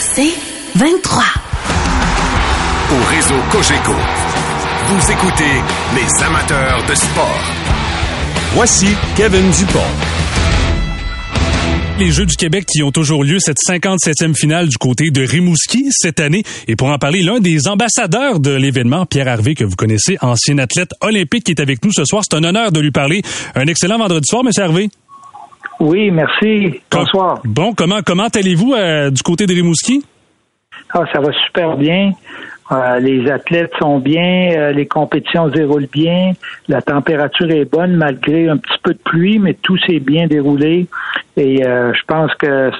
C'est 23. Au réseau Cogeco, vous écoutez les amateurs de sport. Voici Kevin Dupont. Les Jeux du Québec qui ont toujours lieu, cette 57e finale du côté de Rimouski cette année. Et pour en parler, l'un des ambassadeurs de l'événement, Pierre Harvey, que vous connaissez, ancien athlète olympique, qui est avec nous ce soir. C'est un honneur de lui parler. Un excellent vendredi soir, M. Harvey. Oui, merci. Bonsoir. Bon, comment, comment allez-vous euh, du côté de Rimouski? Ah, ça va super bien. Euh, les athlètes sont bien, euh, les compétitions se déroulent bien, la température est bonne malgré un petit peu de pluie, mais tout s'est bien déroulé. Et euh, je pense que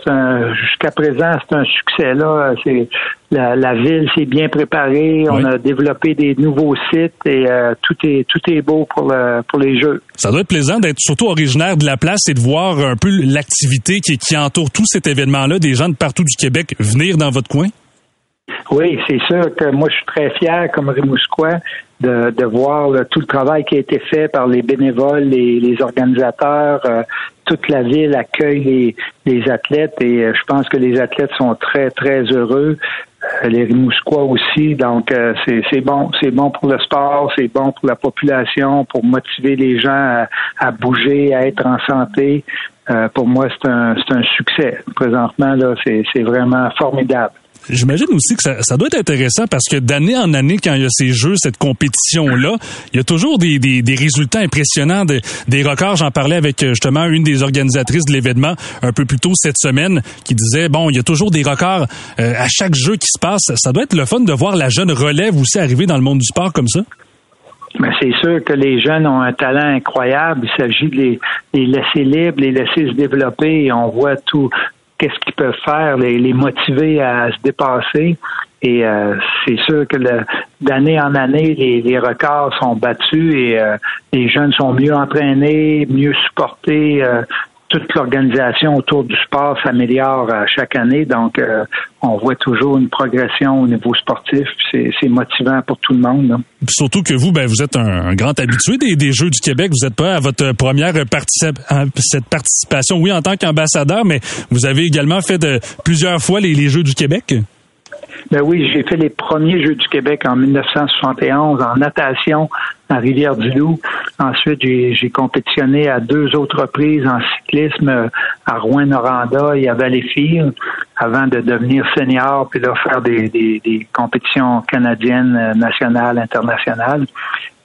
jusqu'à présent c'est un succès là. C'est la, ville s'est bien préparée, on a développé des nouveaux sites et tout est tout est beau pour le, pour les jeux. Ça doit être plaisant d'être surtout originaire de la place et de voir un peu l'activité qui, qui entoure tout cet événement-là, des gens de partout du Québec venir dans votre coin. Oui, c'est sûr que moi, je suis très fier, comme Rimousquois, de, de voir tout le travail qui a été fait par les bénévoles, les, les organisateurs. Euh, toute la ville accueille les, les athlètes et euh, je pense que les athlètes sont très, très heureux. Euh, les Rimousquois aussi. Donc, c'est bon. C'est bon pour le sport, c'est bon pour la population, pour motiver les gens à, à bouger, à être en santé. pour moi, c'est un, un succès. Présentement, là, c'est vraiment formidable. J'imagine aussi que ça, doit être intéressant parce que d'année en année, quand il y a ces jeux, cette compétition-là, il y a toujours des, des, résultats impressionnants, des records. J'en parlais avec euh, justement une des organisatrices de l'événement un peu plus tôt cette semaine qui disait, bon, il y a toujours des records euh, à chaque jeu qui se passe. Ça doit être le fun de voir la jeune relève aussi arriver dans le monde du sport comme ça. Mais c'est sûr que les jeunes ont un talent incroyable. Il s'agit de les, les, laisser libres, les laisser se développer. Et on voit tout, qu'est-ce qu'ils peuvent faire, les, motiver à se dépasser. Et euh, c'est sûr que d'année en année, les, records sont battus et euh, les jeunes sont mieux entraînés, mieux supportés. Euh, toute l'organisation autour du sport s'améliore chaque année. Donc, on voit toujours une progression au niveau sportif. C'est motivant pour tout le monde. Surtout que vous, ben, vous êtes un, grand habitué des, Jeux du Québec. Vous êtes pas à votre première cette participation, oui, en tant qu'ambassadeur, mais vous avez également fait de, plusieurs fois les Jeux du Québec. Ben oui, j'ai fait les premiers Jeux du Québec en 1971 en natation à Rivière-du-Loup. Ensuite, j'ai compétitionné à deux autres reprises en cyclisme à Rouen-Noranda et à Valleyfield avant de devenir senior puis là faire des, des, compétitions canadiennes, nationales, internationales.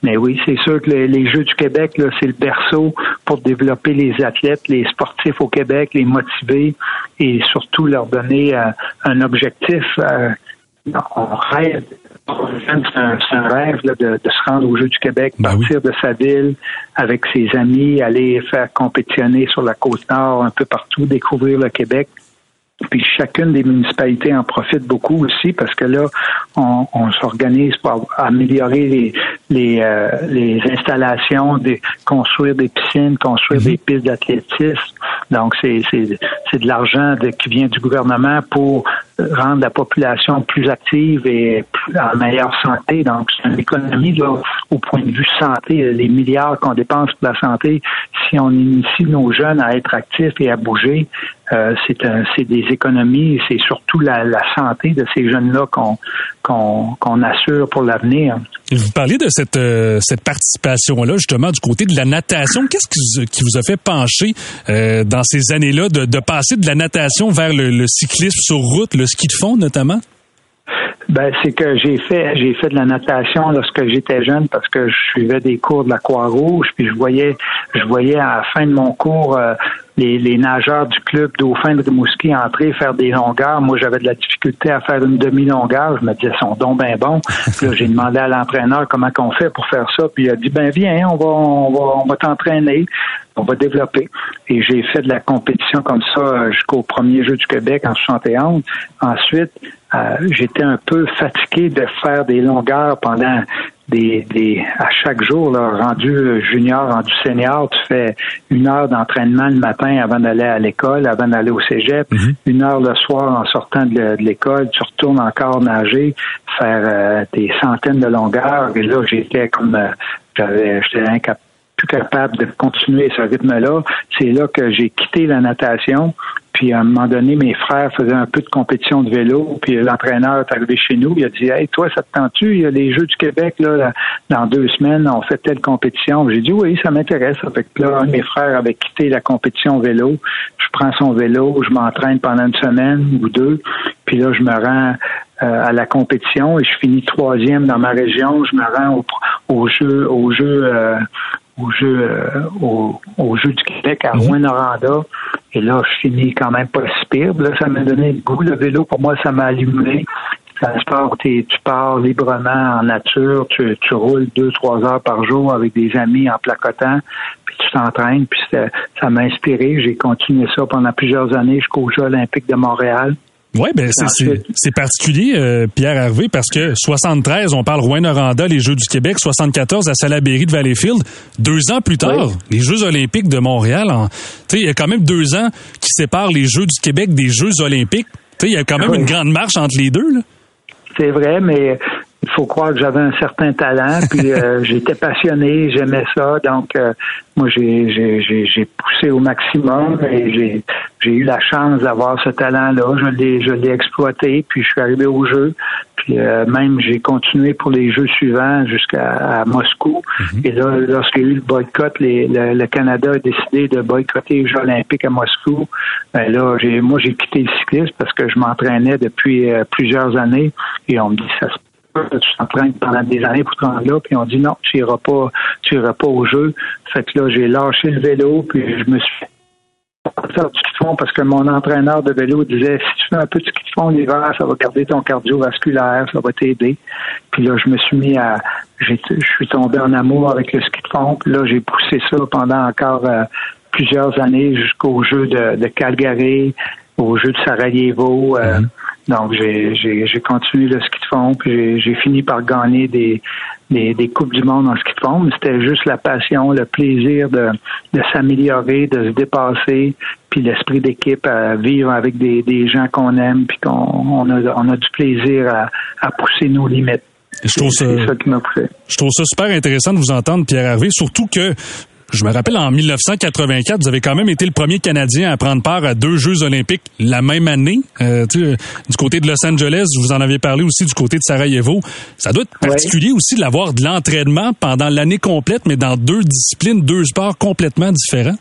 Mais oui, c'est sûr que les, Jeux du Québec, c'est le berceau pour développer les athlètes, les sportifs au Québec, les motiver et surtout leur donner euh, un objectif. On rêve, c'est un, rêve de, se rendre aux Jeux du Québec, ben partir de sa ville avec ses amis, aller faire compétitionner sur la côte nord, un peu partout, découvrir le Québec. Puis chacune des municipalités en profite beaucoup aussi parce que là, on, s'organise pour améliorer les les, euh, les installations, des, construire des piscines, construire des mhm. pistes d'athlétisme. Donc c'est de l'argent qui vient du gouvernement pour rendre la population plus active et en meilleure santé. Donc, c'est une économie là, au point de vue santé. Les milliards qu'on dépense pour la santé, si on initie nos jeunes à être actifs et à bouger, euh, c'est des économies. C'est surtout la, santé de ces jeunes-là qu'on assure pour l'avenir. Vous parlez de cette, euh, cette participation-là, justement, du côté de la natation. Qu'est-ce qui, vous a fait pencher euh, dans ces années-là de, de, passer de la natation vers le, le cyclisme sur route, le ski de fond notamment? Ben, c'est que j'ai fait j'ai fait de la natation lorsque j'étais jeune parce que je suivais des cours de la Croix-Rouge, puis je voyais je voyais à la fin de mon cours euh, les, les, nageurs du club Dauphin de Rimouski entrer faire des longueurs. Moi, j'avais de la difficulté à faire une demi-longueur. Je me disais, sont donc bien bons. là, j'ai demandé à l'entraîneur comment qu'on fait pour faire ça. Puis il a dit, ben viens, on va on va on va t'entraîner on va développer. Et j'ai fait de la compétition comme ça jusqu'au premier jeu du Québec en 71. Ensuite, euh, j'étais un peu fatigué de faire des longueurs pendant des, des à chaque jour, là, rendu junior, rendu senior, tu fais une heure d'entraînement le matin avant d'aller à l'école, avant d'aller au cégep, mhm. une heure le soir en sortant de l'école, tu retournes encore nager, faire euh, des centaines de longueurs. Et là, j'étais comme j'avais j'étais incapable plus capable de continuer ce rythme-là. C'est là que j'ai quitté la natation. Puis à un moment donné, mes frères faisaient un peu de compétition de vélo. Puis l'entraîneur est arrivé chez nous. Il a dit Hey, toi, ça te tente-tu? Il y a les Jeux du Québec là, dans deux semaines, on fait telle compétition. J'ai dit oui, ça m'intéresse. Que là, mes frères avait quitté la compétition vélo. Je prends son vélo, je m'entraîne pendant une semaine ou deux. Puis là, je me rends euh, à la compétition et je finis troisième dans ma région. Je me rends au, au jeu, au jeu, euh, au jeu, euh, au, au, jeu du Québec à rouen noranda Et là, je finis quand même pas si pire. Là, ça m'a donné le goût. Le vélo, pour moi, ça m'a allumé. C'est un sport où tu pars librement en nature, tu, tu roules deux, trois heures par jour avec des amis en placotant, puis tu t'entraînes, puis ça m'a inspiré. J'ai continué ça pendant plusieurs années jusqu'aux Jeux olympiques de Montréal. Oui, ben c'est particulier, euh, Pierre Hervé, parce que 73, on parle Rouen-Noranda, les Jeux du Québec, 74 à Salaberry de Valleyfield. Deux ans plus tard, les Jeux olympiques de Montréal. Il y a quand même deux ans qui séparent les Jeux du Québec des Jeux olympiques. Il y a quand même une grande marche entre les deux. C'est vrai, mais il faut croire que j'avais un certain talent, puis euh, j'étais passionné, j'aimais ça, donc euh, moi j'ai, j'ai, j'ai, poussé au maximum et j'ai, eu la chance d'avoir ce talent-là. Je l'ai, je l'ai exploité, puis je suis arrivé au jeu. Puis euh, même j'ai continué pour les Jeux suivants jusqu'à Moscou. Mhm. Et là, lorsqu'il y a eu le boycott, les, le, Canada a décidé de boycotter les Jeux olympiques à Moscou. Ben là, j'ai, moi j'ai quitté le cyclisme parce que je m'entraînais depuis plusieurs années et on me dit ça se tu t'entraînes pendant des années pour rendre là, puis on dit non, tu iras pas, tu iras pas au jeu. Fait que là, j'ai lâché le vélo, puis je me suis faire du ski de fond parce que mon entraîneur de vélo disait si tu fais un peu de ski de fond l'hiver, ça va garder ton cardiovasculaire, ça va t'aider. Puis là, je me suis mis à je suis tombé en amour avec le ski de fond. Puis là, j'ai poussé ça pendant encore euh, plusieurs années jusqu'au jeu de, de Calgary, au jeu de Sarajevo. Euh, mm-hmm. Donc, j'ai continué le ski de fond, puis j'ai fini par gagner des, des, des, Coupes du Monde en ski de fond, mais c'était juste la passion, le plaisir de, de s'améliorer, de se dépasser, puis l'esprit d'équipe à vivre avec des, des gens qu'on aime, puis qu'on on a, on a du plaisir à, à pousser nos limites. Je trouve ça, ça je trouve ça super intéressant de vous entendre, Pierre Hervé, surtout que je me rappelle, en 1984, vous avez quand même été le premier Canadien à prendre part à deux Jeux olympiques la même année. Euh, du côté de Los Angeles, vous en avez parlé aussi du côté de Sarajevo. Ça doit être particulier aussi de l'avoir de l'entraînement pendant l'année complète, mais dans deux disciplines, deux sports complètement différents.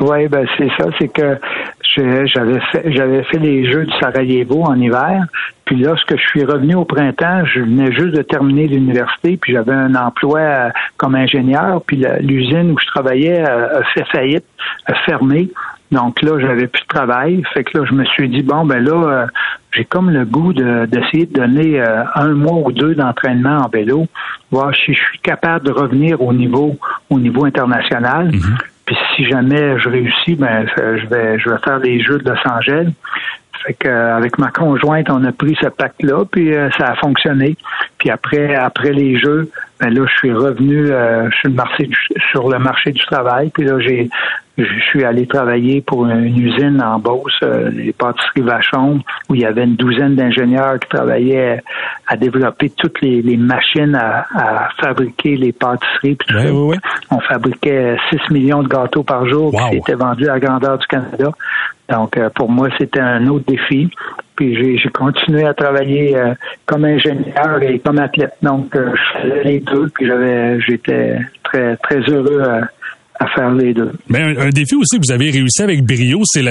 Oui, ben c'est ça, c'est que j'avais fait j'avais fait les Jeux du Sarajevo en hiver, puis lorsque je suis revenu au printemps, je venais juste de terminer l'université, puis j'avais un emploi euh, comme ingénieur, puis l'usine où je travaillais a fait faillite, a fermé. Donc là, j'avais plus de travail. Fait que là, je me suis dit, bon, ben là, euh, j'ai comme le goût d'essayer de, donner euh, un mois ou deux d'entraînement en vélo, voir si je suis capable de revenir au niveau au niveau international. Mm-hmm. Puis si jamais je réussis, ben je vais je vais faire les Jeux de Los Angeles. Fait que euh, avec ma conjointe, on a pris ce pacte-là, puis euh, ça a fonctionné. Puis après, après les Jeux, ben là, je suis revenu euh, sur, le marché du, sur le marché du travail. Puis là, j'ai je suis allé travailler pour une usine en Beauce, euh, les pâtisseries Vachon, où il y avait une douzaine d'ingénieurs qui travaillaient à développer toutes les, machines à, fabriquer les pâtisseries. On fabriquait 6 millions de gâteaux par jour qui étaient vendus à grandeur du Canada. Donc, euh, pour moi, c'était un autre défi. Puis j'ai continué à travailler euh, comme ingénieur et comme athlète. Donc, je faisais les deux. Puis j'avais, j'étais très très heureux à faire les deux. Mais un, défi aussi que vous avez réussi avec brio, c'est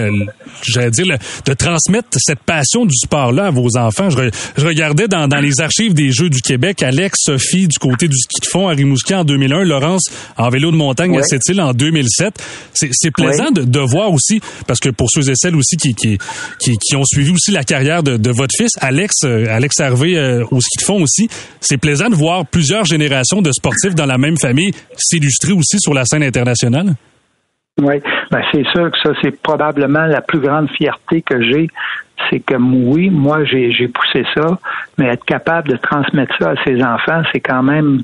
j'allais dire, de transmettre cette passion du sport-là à vos enfants. Je, regardais dans, dans, les archives des Jeux du Québec, Alex, Sophie du côté du ski de fond à Rimouski en 2001, Laurence en vélo de montagne à Sept-Îles en 2007. C'est plaisant de, de, voir aussi, parce que pour ceux et celles aussi qui, qui, qui, qui ont suivi aussi la carrière de, de votre fils, Alex, euh, Alex Hervé euh, au ski de fond aussi, c'est plaisant de voir plusieurs générations de sportifs dans la même famille s'illustrer aussi sur la scène internationale. Oui, ben c'est sûr que ça, c'est probablement la plus grande fierté que j'ai, c'est que oui, moi j'ai poussé ça, mais être capable de transmettre ça à ses enfants, c'est quand même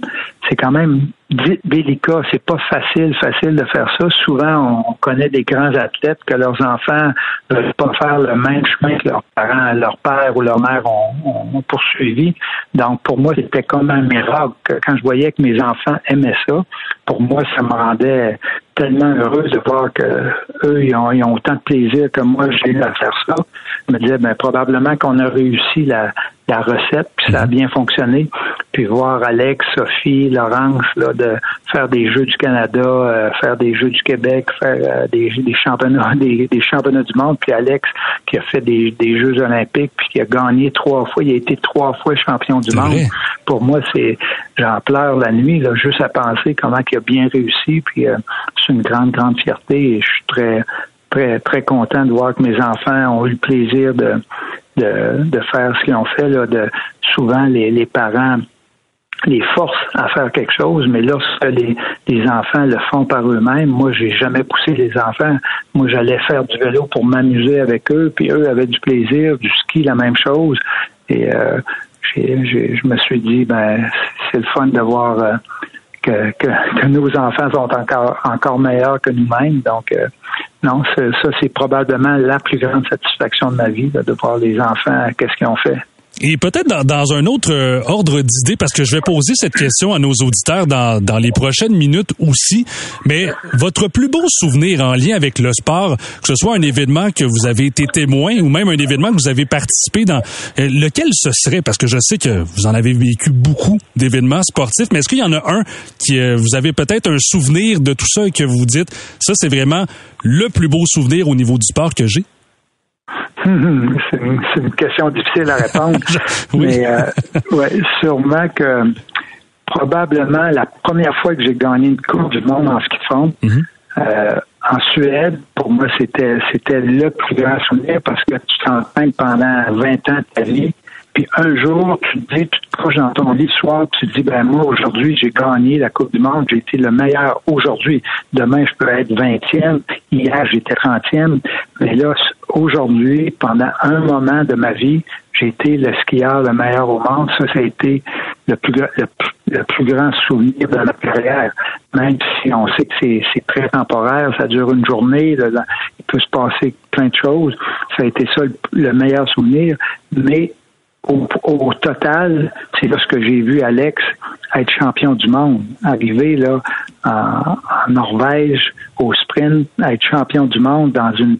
c'est quand même délicat. C'est pas facile, facile de faire ça. Souvent, on connaît des grands athlètes que leurs enfants ne veulent pas faire le même chemin que leurs parents, leur père ou leur mère ont, poursuivi. Donc, pour moi, c'était comme un miracle. Quand je voyais que mes enfants aimaient ça, pour moi, ça me rendait tellement heureuse de voir que eux, ils ont, ils ont autant de plaisir que moi, j'ai eu à faire ça. Je me disais, ben, probablement qu'on a réussi la, la recette, puis ça a mhm. bien fonctionné. Puis voir Alex, Sophie, Laurence, là, de faire des Jeux du Canada, euh, faire des Jeux du Québec, faire euh, des, des, championnats, des, des, championnats du monde, puis Alex qui a fait des, des, Jeux olympiques, puis qui a gagné trois fois, il a été trois fois champion du monde. Pour moi, c'est j'en pleure la nuit, là, juste à penser comment il a bien réussi, puis euh, c'est une grande, grande fierté et je suis très très, content de voir que mes enfants ont eu le plaisir de, de, de faire ce qu'ils ont fait. Là, de, souvent, les, les parents les forcent à faire quelque chose, mais lorsque les, les enfants le font par eux-mêmes, moi, j'ai jamais poussé les enfants. Moi, j'allais faire du vélo pour m'amuser avec eux, puis eux avaient du plaisir, du ski, la même chose. Et euh, je me suis dit, ben, c'est le fun de voir euh, que, que, nos enfants sont encore encore meilleurs que nous-mêmes. Donc, euh, non, ça, c'est probablement la plus grande satisfaction de ma vie, de voir les enfants, qu'est-ce qu'ils ont fait. Et peut-être dans, dans, un autre euh, ordre d'idée, parce que je vais poser cette question à nos auditeurs dans, dans les prochaines minutes aussi, mais votre plus beau souvenir en lien avec le sport, que ce soit un événement que vous avez été témoin ou même un événement que vous avez participé dans, euh, lequel ce serait? Parce que je sais que vous en avez vécu beaucoup d'événements sportifs, mais est-ce qu'il y en a un qui, euh, vous avez peut-être un souvenir de tout ça et que vous dites, ça c'est vraiment le plus beau souvenir au niveau du sport que j'ai? C'est une, question difficile à répondre. Mais euh, ouais, sûrement que probablement la première fois que j'ai gagné une Coupe du Monde en ski de fond, mhm. euh, en Suède, pour moi, c'était c'était le plus grand souvenir parce que tu t'entraînes pendant 20 ans de ta vie puis un jour, tu te dis, tu te couches dans ton lit le tu te dis, ben moi, aujourd'hui, j'ai gagné la Coupe du Monde, j'ai été le meilleur aujourd'hui. Demain, je peux être 20e. Hier, j'étais 30e. Mais là, aujourd'hui, pendant un moment de ma vie, j'ai été le skieur le meilleur au monde. Ça, ça a été le plus, le, plus grand souvenir de ma carrière. Même si on sait que c'est très temporaire, ça dure une journée, il peut se passer plein de choses. Ça a été ça le meilleur souvenir. Mais au, total, c'est lorsque j'ai vu Alex être champion du monde, arriver là en, Norvège au sprint, être champion du monde dans une,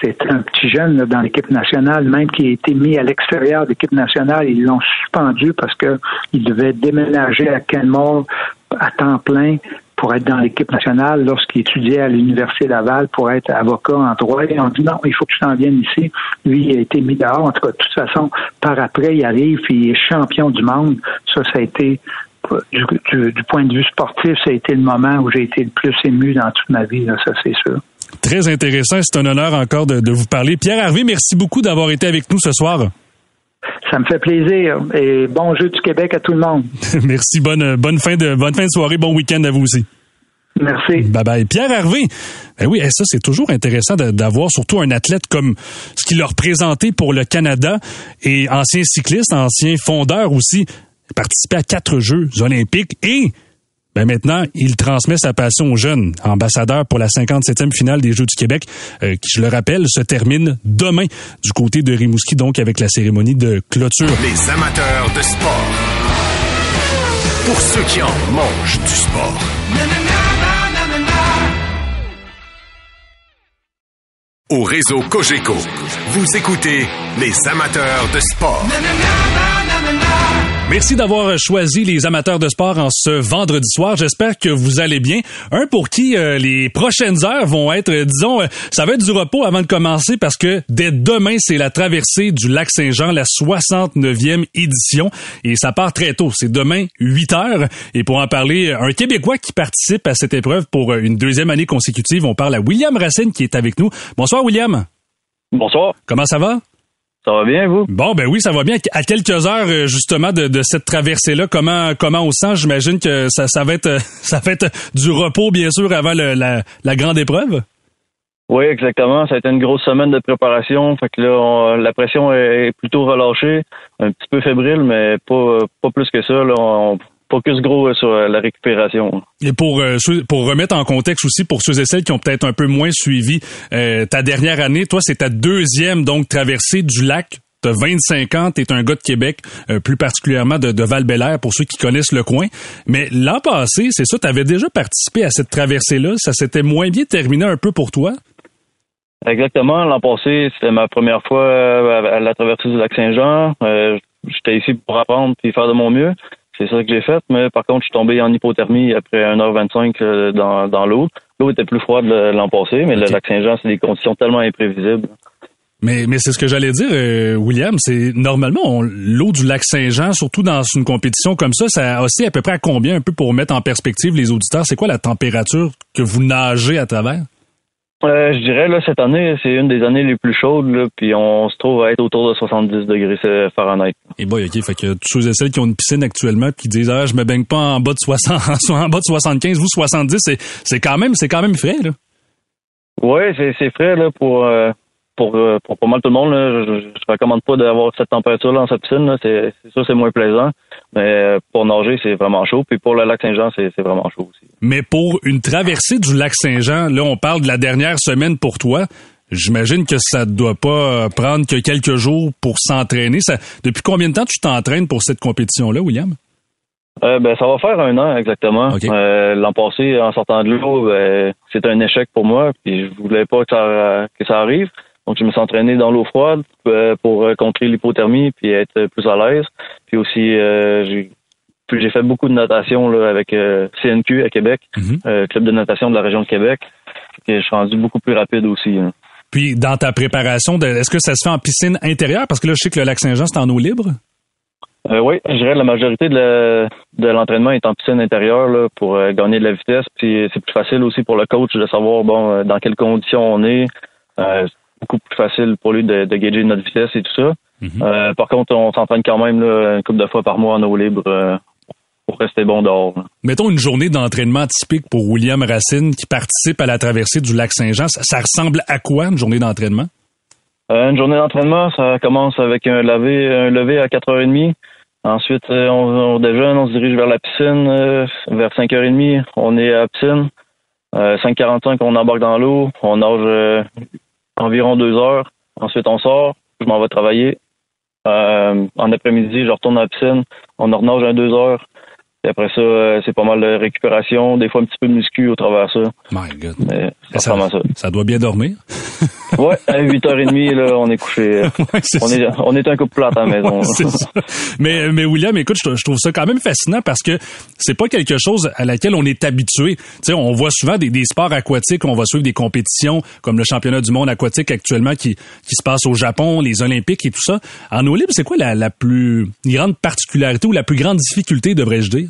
c'était un petit jeune dans l'équipe nationale, même qui a été mis à l'extérieur de l'équipe nationale. Ils l'ont suspendu parce qu'il devait déménager à Kenmore à temps plein pour être dans l'équipe nationale lorsqu'il étudiait à l'Université Laval pour être avocat en droit. Et on dit non, il faut que tu t'en viennes ici. Lui, il a été mis dehors. En tout cas, de toute façon, par après, il arrive et il est champion du monde. Ça, ça a été du, point de vue sportif, ça a été le moment où j'ai été le plus ému dans toute ma vie, ça c'est sûr. Très intéressant. C'est un honneur encore de, de vous parler. Pierre Harvey, merci beaucoup d'avoir été avec nous ce soir. Ça me fait plaisir et bon jeu du Québec à tout le monde. Merci. Bonne, bonne, fin de, bonne fin de soirée. Bon week-end à vous aussi. Merci. Bye bye. Pierre Hervé. Ben oui, ça, c'est toujours intéressant d'avoir surtout un athlète comme ce qu'il a représenté pour le Canada et ancien cycliste, ancien fondeur aussi, participé à quatre Jeux olympiques et ben maintenant, il transmet sa passion aux jeunes. Ambassadeur pour la 57e finale des Jeux du Québec, euh, qui, je le rappelle, se termine demain du côté de Rimouski, donc avec la cérémonie de clôture. Les amateurs de sport. Pour ceux qui en mangent du sport. Au réseau Cogeco, vous écoutez les amateurs de sport. Merci d'avoir choisi les amateurs de sport en ce vendredi soir. J'espère que vous allez bien. Un pour qui euh, les prochaines heures vont être, euh, disons, euh, ça va être du repos avant de commencer parce que dès demain, c'est la traversée du lac Saint-Jean, la 69e édition. Et ça part très tôt. C'est demain, 8 heures. Et pour en parler, un Québécois qui participe à cette épreuve pour une deuxième année consécutive, on parle à William Racine qui est avec nous. Bonsoir, William. Bonsoir. Comment ça va? Ça va bien, vous? Bon, ben oui, ça va bien. À quelques heures, euh, justement, de, cette traversée-là, comment, comment on sent? J'imagine que ça, ça, va être, ça va être du repos, bien sûr, avant la, grande épreuve? Oui, exactement. Ça a été une grosse semaine de préparation. Fait que là, on- la pression est plutôt relâchée, un petit peu fébrile, mais pas, pas plus que ça. Là, on focus gros sur la récupération. Et pour euh, pour remettre en contexte aussi pour ceux et celles qui ont peut-être un peu moins suivi euh, ta dernière année, toi c'est ta deuxième donc traversée du lac. T'as 25 ans, t'es un gars de Québec, euh, plus particulièrement de, de val pour ceux qui connaissent le coin. Mais l'an passé, c'est ça, t'avais déjà participé à cette traversée-là. Ça s'était moins bien terminé un peu pour toi? Exactement. L'an passé, c'était ma première fois euh, à la traversée du lac Saint-Jean. Euh, J'étais ici pour apprendre puis faire de mon mieux. C'est ça que j'ai fait. Mais par contre, je suis tombé en hypothermie après 1h25 euh, dans, dans l'eau. L'eau était plus froide l'an passé, mais le lac Saint-Jean, c'est des conditions tellement imprévisibles. Mais, mais c'est ce que j'allais dire, euh, William. C'est normalement l'eau du lac Saint-Jean, surtout dans une compétition comme ça, ça oscille à peu près à combien un peu pour mettre en perspective les auditeurs? C'est quoi la température que vous nagez à travers? Euh, je dirais, là, cette année, c'est une des années les plus chaudes, là, puis on se trouve à être autour de 70 degrés Fahrenheit. Et boy, ok, fait que tous ceux et celles qui ont une piscine actuellement qui disent ah je me baigne pas en bas de 60, en bas de 75, vous 70, c'est c'est quand même c'est quand même frais là. Oui, c'est c'est frais là, pour, euh, pour, euh, pour pas mal tout le monde. Là. Je, je recommande pas d'avoir cette température-là dans sa piscine. là. C'est sûr c'est moins plaisant. Mais euh, pour nager, c'est vraiment chaud. Puis pour le lac Saint-Jean, c'est vraiment chaud aussi. Mais pour une traversée du lac Saint-Jean, là on parle de la dernière semaine pour toi. J'imagine que ça doit pas euh, prendre que quelques jours pour s'entraîner. Depuis combien de temps tu t'entraînes pour cette compétition-là, William? Euh, ben, ça va faire un an exactement. Euh, L'an passé, en sortant de l'eau, ben, c'était un échec pour moi. Puis je voulais pas que ça, que ça arrive. Donc je me suis entraîné dans l'eau froide euh, pour euh, contrer l'hypothermie puis être plus à l'aise. Puis aussi, euh, j'ai puis j'ai fait beaucoup de natation là, avec euh, CNQ à Québec, Mhm. euh, club de natation de la région de Québec. Que je suis rendu beaucoup plus rapide aussi. hein. Puis dans ta préparation, est-ce que ça se fait en piscine intérieure? Parce que là, je sais que le lac Saint-Jean, c'est en eau libre. Euh, oui, je dirais que la majorité de l'entraînement est en piscine intérieure là, pour euh, gagner de la vitesse. Puis c'est plus facile aussi pour le coach de savoir bon euh, dans quelles conditions on est. Beaucoup plus facile pour lui de, de gager notre vitesse et tout ça. Mhm. Euh, par contre, on s'entraîne quand même là, une couple de fois par mois en eau libre euh, pour rester bon dehors. là. Mettons une journée d'entraînement typique pour William Racine qui participe à la traversée du lac Saint-Jean. Ça, ça ressemble à quoi une journée d'entraînement? Euh, une journée d'entraînement, ça commence avec un lever, un lever à 4h30. Ensuite, on, on déjeune, on se dirige vers la piscine. vers 5h30, on est à la piscine. Euh, 5h45, on embarque dans l'eau. On nage environ deux heures. Ensuite, on sort. Je m'en vais travailler. Euh, en après-midi, je retourne à la piscine. On en nage un deux heures. Et après ça, euh, c'est pas mal de récupération. Des fois, un petit peu de muscu au travers de ça. My God. Mais ça Ça, ça. ça doit bien dormir. Ouais, à 8h30, là, on est couché. Ouais, On est, on est un couple plate à la maison. Mais, mais William, écoute, je, je trouve ça quand même fascinant parce que c'est pas quelque chose à laquelle on est habitué. Tu sais, on voit souvent des, des sports aquatiques, on va suivre des compétitions comme le championnat du monde aquatique actuellement qui, qui se passe au Japon, les Olympiques et tout ça. En eau libre, c'est quoi la, la plus grande particularité ou la plus grande difficulté, devrais-je dire?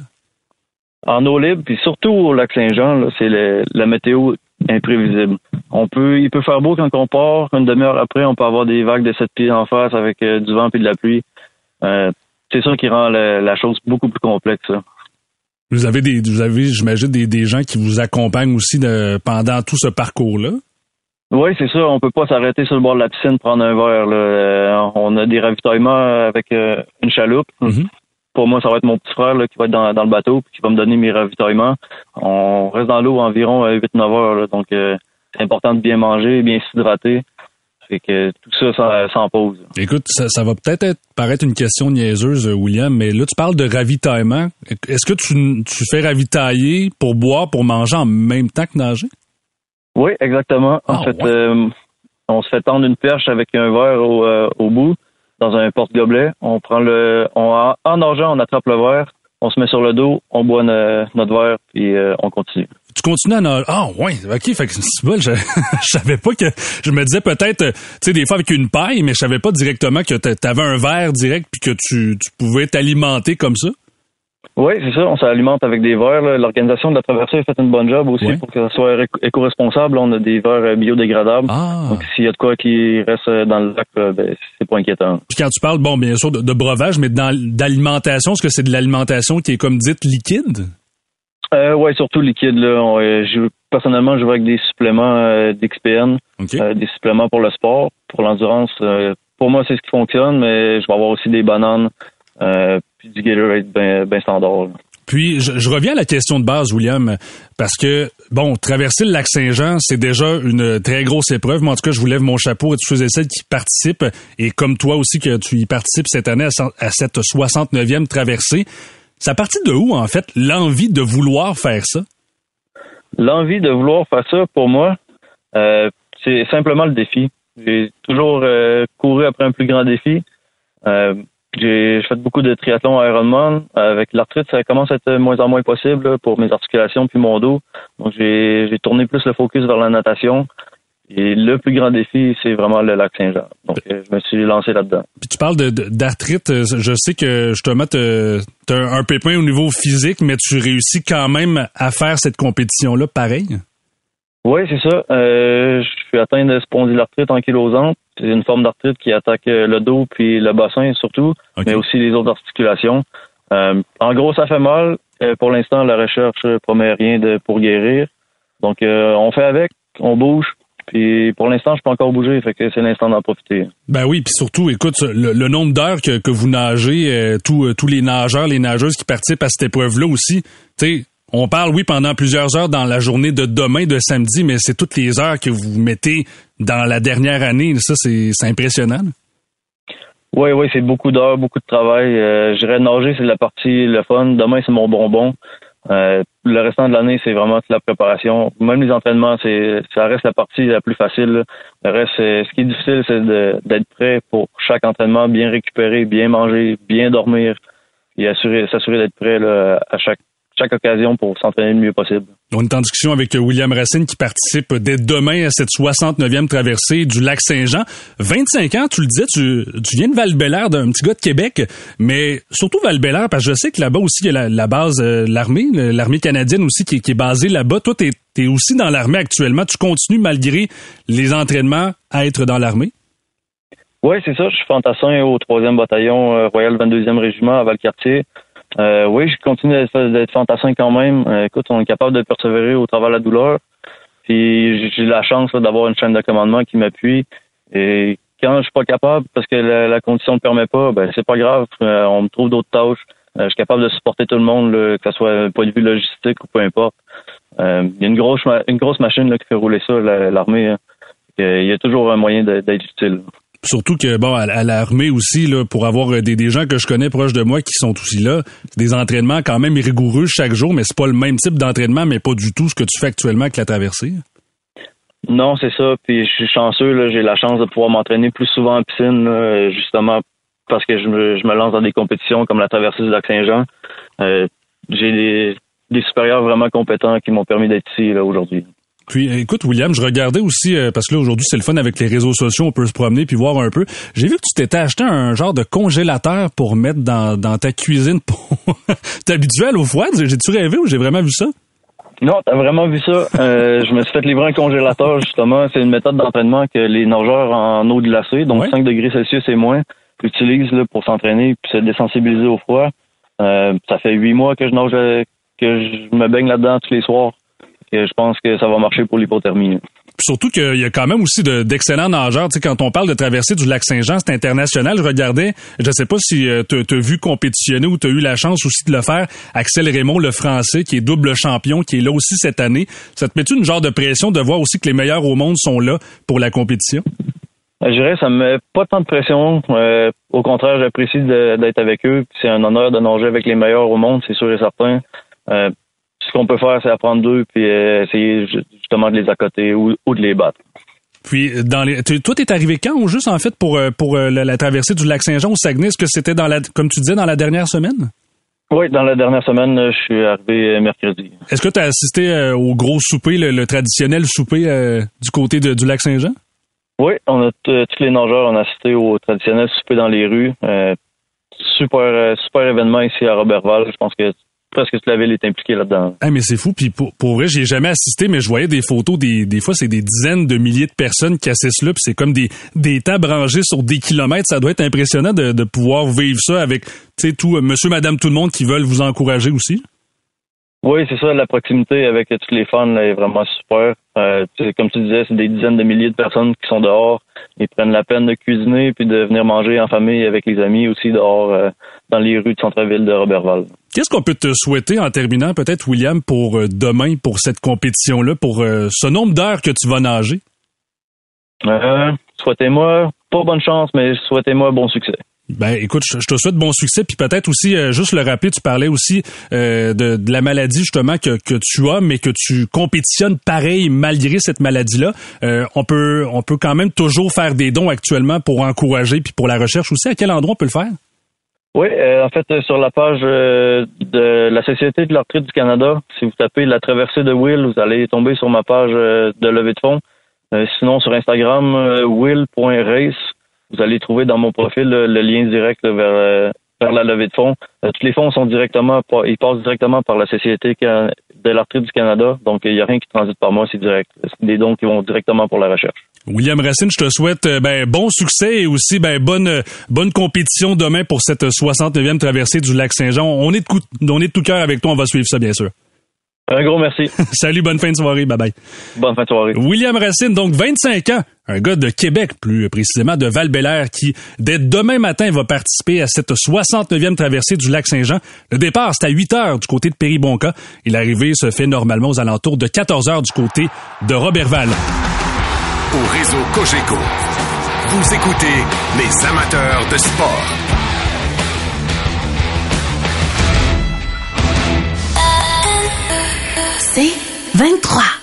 En eau libre, puis surtout au lac Saint-Jean, c'est la météo imprévisible. On peut, il peut faire beau quand on part. Une demi-heure après, on peut avoir des vagues de 7 pieds en face avec euh, du vent et de la pluie. Euh, c'est ça qui rend la, la chose beaucoup plus complexe. là. Vous avez des, vous avez, j'imagine, des, des gens qui vous accompagnent aussi de, pendant tout ce parcours-là? Oui, c'est ça. On peut pas s'arrêter sur le bord de la piscine prendre un verre. Là. Euh, on a des ravitaillements avec une chaloupe. Mhm. Pour moi, ça va être mon petit frère là, qui va être dans, dans le bateau puis qui va me donner mes ravitaillements. On reste dans l'eau environ 8-9 heures. là. donc, euh, c'est important de bien manger, bien s'hydrater. Fait que tout ça, ça s'en pose. Écoute, ça, ça va peut-être être- paraître une question niaiseuse, euh, William, mais là, tu parles de ravitaillement. Est-ce que tu, tu fais ravitailler pour boire, pour manger en même temps que nager? Oui, exactement. En Ah, fait, ouais. euh, on se fait tendre une perche avec un verre au, euh, au bout, dans un porte-gobelet. On prend le, on, en- en nageant, on attrape le verre, on se met sur le dos, on boit notre verre, puis euh, on continue. Tu continues à nager? Ah, ouais, ok, fait que c'est bon, je, je savais pas que. Je me disais peut-être, euh, tu sais, des fois avec une paille, mais je savais pas directement que t'a- t'avais un verre direct puis que tu, tu pouvais t'alimenter comme ça. Oui, c'est ça. On s'alimente avec des verres. L'organisation de la traversée a fait une bonne job aussi Ouais. pour que ça soit éco- éco-responsable. On a des verres euh, biodégradables. Ah. Donc, s'il y a de quoi qui reste euh, dans le lac, là, ben, c'est pas inquiétant. Puis quand tu parles, bon, bien sûr, de, de breuvage, mais dans- d'alimentation, est-ce que c'est de l'alimentation qui est comme dite liquide? Euh, ouais, surtout liquide. Là. On, euh, personnellement, je vais avec des suppléments d'XPN, des suppléments pour le sport, pour l'endurance. pour moi, c'est ce qui fonctionne, mais je vais avoir aussi des bananes, puis du Gatorade bien standard. Puis, je, reviens à la question de base, William, parce que, bon, traverser le lac Saint-Jean, c'est déjà une très grosse épreuve. Moi, en tout cas, je vous lève mon chapeau à tous ceux et celles qui participent, et comme toi aussi que tu y participes cette année à, cette 69e traversée. Ça partit de où, en fait, l'envie de vouloir faire ça? L'envie de vouloir faire ça, pour moi, euh, c'est simplement le défi. J'ai toujours euh, couru après un plus grand défi. Euh, j'ai fait beaucoup de triathlon à Ironman. Avec l'arthrite, ça commence à être moins en moins possible pour mes articulations puis mon dos. Donc j'ai tourné plus le focus vers la natation. Et le plus grand défi, c'est vraiment le lac Saint-Jean. Donc, euh, je me suis lancé là-dedans. Puis tu parles d'arthrite. Euh, je sais que justement, tu as un pépin au niveau physique, mais tu réussis quand même à faire cette compétition-là pareil? Oui, c'est ça. Euh, je suis atteint de spondylarthrite ankylosante. C'est une forme d'arthrite qui attaque euh, le dos puis le bassin surtout, mais aussi les autres articulations. Euh, en gros, ça fait mal. pour l'instant, la recherche promet rien de pour guérir. Donc, on fait avec, on bouge. Puis pour l'instant, je peux encore bouger, fait que c'est l'instant d'en profiter. Ben oui, puis surtout, écoute, le, nombre d'heures que, que vous nagez, tous les nageurs, les nageuses qui participent à cette épreuve-là aussi, tu sais, on parle, oui, pendant plusieurs heures dans la journée de demain, de samedi, mais c'est toutes les heures que vous mettez dans la dernière année. Ça, c'est impressionnant. Oui, oui, c'est beaucoup d'heures, beaucoup de travail. Euh, je dirais nager, c'est la partie le fun. Demain, c'est mon bonbon. Euh, le restant de l'année, c'est vraiment la préparation. Même les entraînements, c'est ça reste la partie la plus facile. Le reste, ce qui est difficile, c'est d'être prêt pour chaque entraînement, bien récupérer, bien manger, bien dormir et assurer s'assurer d'être prêt à chaque chaque occasion pour s'entraîner le mieux possible. On est en discussion avec William Racine qui participe dès demain à cette 69e traversée du lac Saint-Jean. 25 ans, tu le disais, tu, tu viens de val d'un petit gars de Québec, mais surtout val parce que je sais que là-bas aussi, il y a la, base, euh, l'armée, l'armée canadienne aussi qui, est basée là-bas. Toi, tu es, aussi dans l'armée actuellement. Tu continues, malgré les entraînements, à être dans l'armée? Oui, c'est ça. Je suis fantassin au 3e bataillon euh, Royal 22e régiment à Valcartier. Euh, oui, je continue d'être fantassin quand même. Euh, écoute, on est capable de persévérer au travers de la douleur. Puis j'ai la chance d'avoir une chaîne de commandement qui m'appuie. Et quand je suis pas capable, parce que la, condition ne permet pas, ben c'est pas grave. Euh, on me trouve d'autres tâches. je suis capable de supporter tout le monde, que ce soit un point de vue logistique ou peu importe. Il y a une grosse une grosse machine là, qui fait rouler ça, l'armée. Hein. Il y a toujours un moyen d'être utile. Surtout que bon, à, l'armée aussi, là, pour avoir euh, des, gens que je connais proches de moi qui sont aussi là, des entraînements quand même rigoureux chaque jour, mais c'est pas le même type d'entraînement, mais pas du tout ce que tu fais actuellement avec la traversée. Non, c'est ça. Puis je suis chanceux, j'ai la chance de pouvoir m'entraîner plus souvent en piscine, justement parce que je me, lance dans des compétitions comme la traversée du lac Saint-Jean. Euh, j'ai des, des supérieurs vraiment compétents qui m'ont permis d'être ici aujourd'hui. Puis, écoute, William, je regardais aussi, euh, parce que là, aujourd'hui, c'est le fun avec les réseaux sociaux, on peut se promener puis voir un peu. J'ai vu que tu t'étais acheté un genre de congélateur pour mettre dans, dans ta cuisine. T'es habitué à l'eau froide? J'ai-tu rêvé ou j'ai vraiment vu ça? Non, t'as vraiment vu ça. Euh, je me suis fait livrer un congélateur, justement. C'est une méthode d'entraînement que les nageurs en eau glacée, donc 5 degrés Celsius et moins, utilisent là, pour s'entraîner puis se désensibiliser au froid. Euh, ça fait huit mois que je nage, que je me baigne là-dedans tous les soirs je pense que ça va marcher pour l'hypothermie. Surtout qu'il y a quand même aussi d'excellents nageurs. Tu sais, quand on parle de traversée du lac Saint-Jean, c'est international. Je regardais, je sais pas si euh, tu as vu compétitionner ou tu as eu la chance aussi de le faire. Axel Raymond, le Français, qui est double champion, qui est là aussi cette année. Ça te met-tu une genre de pression de voir aussi que les meilleurs au monde sont là pour la compétition? Euh, je dirais, ça me met pas tant de pression. Euh, au contraire, j'apprécie d'être avec eux. C'est un honneur de nager avec les meilleurs au monde, c'est sûr et certain ce qu'on peut faire, c'est apprendre d'eux puis euh, essayer justement de les accoter ou, ou de les battre. Puis, dans les, toi, t'es arrivé quand, juste en fait, pour, euh, pour euh, la, traversée du lac Saint-Jean au Saguenay? Est-ce que c'était dans la, comme tu disais, dans la dernière semaine? Oui, dans la dernière semaine, je suis arrivé mercredi. Est-ce que tu as assisté au gros souper, le, traditionnel souper du côté du lac Saint-Jean? Oui, on a tous les nageurs ont assisté au traditionnel souper dans les rues. super, super événement ici à Robertval. Je pense que presque toute la ville est impliquée là-dedans. Ah, mais c'est fou. Puis pour, pour vrai, j'ai jamais assisté, mais je voyais des photos. Des, des fois, c'est des dizaines de milliers de personnes qui assistent là. Puis c'est comme des, des tables rangées sur des kilomètres. Ça doit être impressionnant de, de pouvoir vivre ça avec, tu sais, tout, euh, monsieur, madame, tout le monde qui veulent vous encourager aussi. Oui, c'est ça, la proximité avec tous les fans là, est vraiment super. Euh, comme tu disais, c'est des dizaines de milliers de personnes qui sont dehors. Ils prennent la peine de cuisiner puis de venir manger en famille avec les amis aussi dehors euh, dans les rues de centre-ville de Robertval. Qu'est-ce qu'on peut te souhaiter en terminant peut-être, William, pour euh, demain, pour cette compétition-là, pour euh, ce nombre d'heures que tu vas nager? souhaitez-moi, pas bonne chance, mais souhaitez-moi bon succès. Ben, écoute, je, te souhaite bon succès, puis peut-être aussi euh, juste le rappeler, tu parlais aussi euh, de, la maladie justement que, que tu as, mais que tu compétitionnes pareil malgré cette maladie-là. Euh, on peut on peut quand même toujours faire des dons actuellement pour encourager puis pour la recherche aussi. À quel endroit on peut le faire? Oui, en fait, sur la page de la Société de l'arthrite du Canada, si vous tapez la traversée de Will, vous allez tomber sur ma page de levée de fonds. sinon, sur Instagram, will.race vous allez trouver dans mon profil le, lien direct vers, euh, vers la levée de fonds. Euh, tous les fonds sont directement, ils passent directement par la Société de l'arthrite du Canada. Donc, il n'y a rien qui transite par moi, c'est direct. C'est des dons qui vont directement pour la recherche. William Racine, je te souhaite euh, ben, bon succès et aussi ben, bonne bonne compétition demain pour cette 69e traversée du lac Saint-Jean. On est de on est de tout cœur avec toi, on va suivre ça bien sûr. Un gros merci. Salut, bonne fin de soirée. Bye bye. Bonne fin de soirée. William Racine, donc 25 ans, un gars de Québec, plus précisément de val qui, dès demain matin, va participer à cette 69e traversée du lac Saint-Jean. Le départ, c'est à 8 heures du côté de Péribonca et l'arrivée se fait normalement aux alentours de 14 heures du côté de Robertval. Au réseau Cogeco, vous écoutez les amateurs de sport. 23.